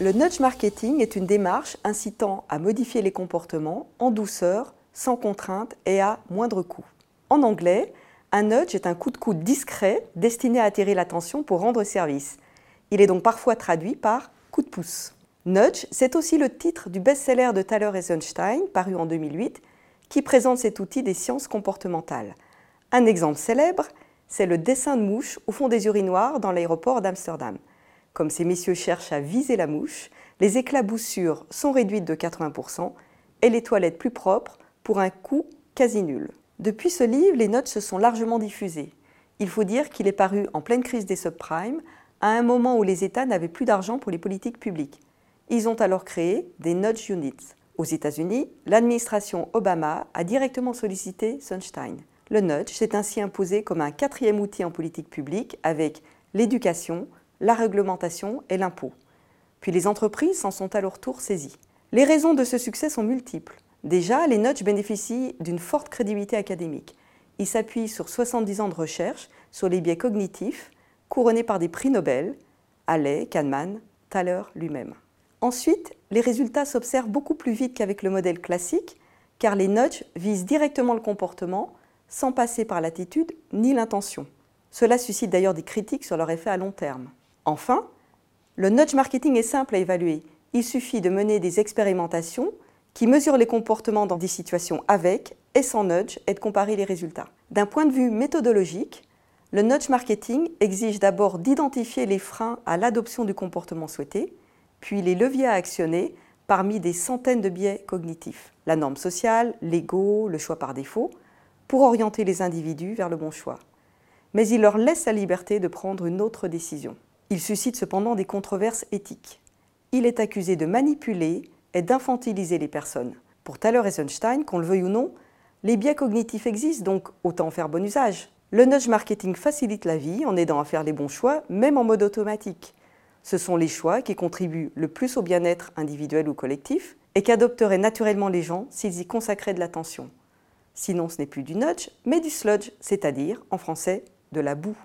Le nudge marketing est une démarche incitant à modifier les comportements en douceur, sans contrainte et à moindre coût. En anglais, un nudge est un coup de coude discret destiné à attirer l'attention pour rendre service. Il est donc parfois traduit par coup de pouce. Nudge, c'est aussi le titre du best-seller de Thaler Eisenstein, paru en 2008, qui présente cet outil des sciences comportementales. Un exemple célèbre, c'est le dessin de mouche au fond des urinoirs dans l'aéroport d'Amsterdam. Comme ces messieurs cherchent à viser la mouche, les éclaboussures sont réduites de 80% et les toilettes plus propres pour un coût quasi nul. Depuis ce livre, les notes se sont largement diffusées. Il faut dire qu'il est paru en pleine crise des subprimes, à un moment où les États n'avaient plus d'argent pour les politiques publiques. Ils ont alors créé des nudge units. Aux États-Unis, l'administration Obama a directement sollicité Sunstein. Le nudge s'est ainsi imposé comme un quatrième outil en politique publique avec l'éducation, la réglementation et l'impôt. Puis les entreprises s'en sont à leur tour saisies. Les raisons de ce succès sont multiples. Déjà, les nudge bénéficient d'une forte crédibilité académique. Ils s'appuient sur 70 ans de recherche sur les biais cognitifs, couronnés par des prix Nobel, Halley, Kahneman, Thaler lui-même. Ensuite, les résultats s'observent beaucoup plus vite qu'avec le modèle classique, car les nudges visent directement le comportement sans passer par l'attitude ni l'intention. Cela suscite d'ailleurs des critiques sur leur effet à long terme. Enfin, le nudge marketing est simple à évaluer. Il suffit de mener des expérimentations qui mesurent les comportements dans des situations avec et sans nudge et de comparer les résultats. D'un point de vue méthodologique, le nudge marketing exige d'abord d'identifier les freins à l'adoption du comportement souhaité, puis les leviers à actionner parmi des centaines de biais cognitifs, la norme sociale, l'ego, le choix par défaut, pour orienter les individus vers le bon choix. Mais il leur laisse la liberté de prendre une autre décision. Il suscite cependant des controverses éthiques. Il est accusé de manipuler et d'infantiliser les personnes. Pour Thaler Eisenstein, qu'on le veuille ou non, les biais cognitifs existent, donc autant en faire bon usage. Le nudge marketing facilite la vie en aidant à faire les bons choix, même en mode automatique ce sont les choix qui contribuent le plus au bien-être individuel ou collectif et qu'adopteraient naturellement les gens s'ils y consacraient de l'attention. Sinon, ce n'est plus du nudge, mais du sludge, c'est-à-dire, en français, de la boue.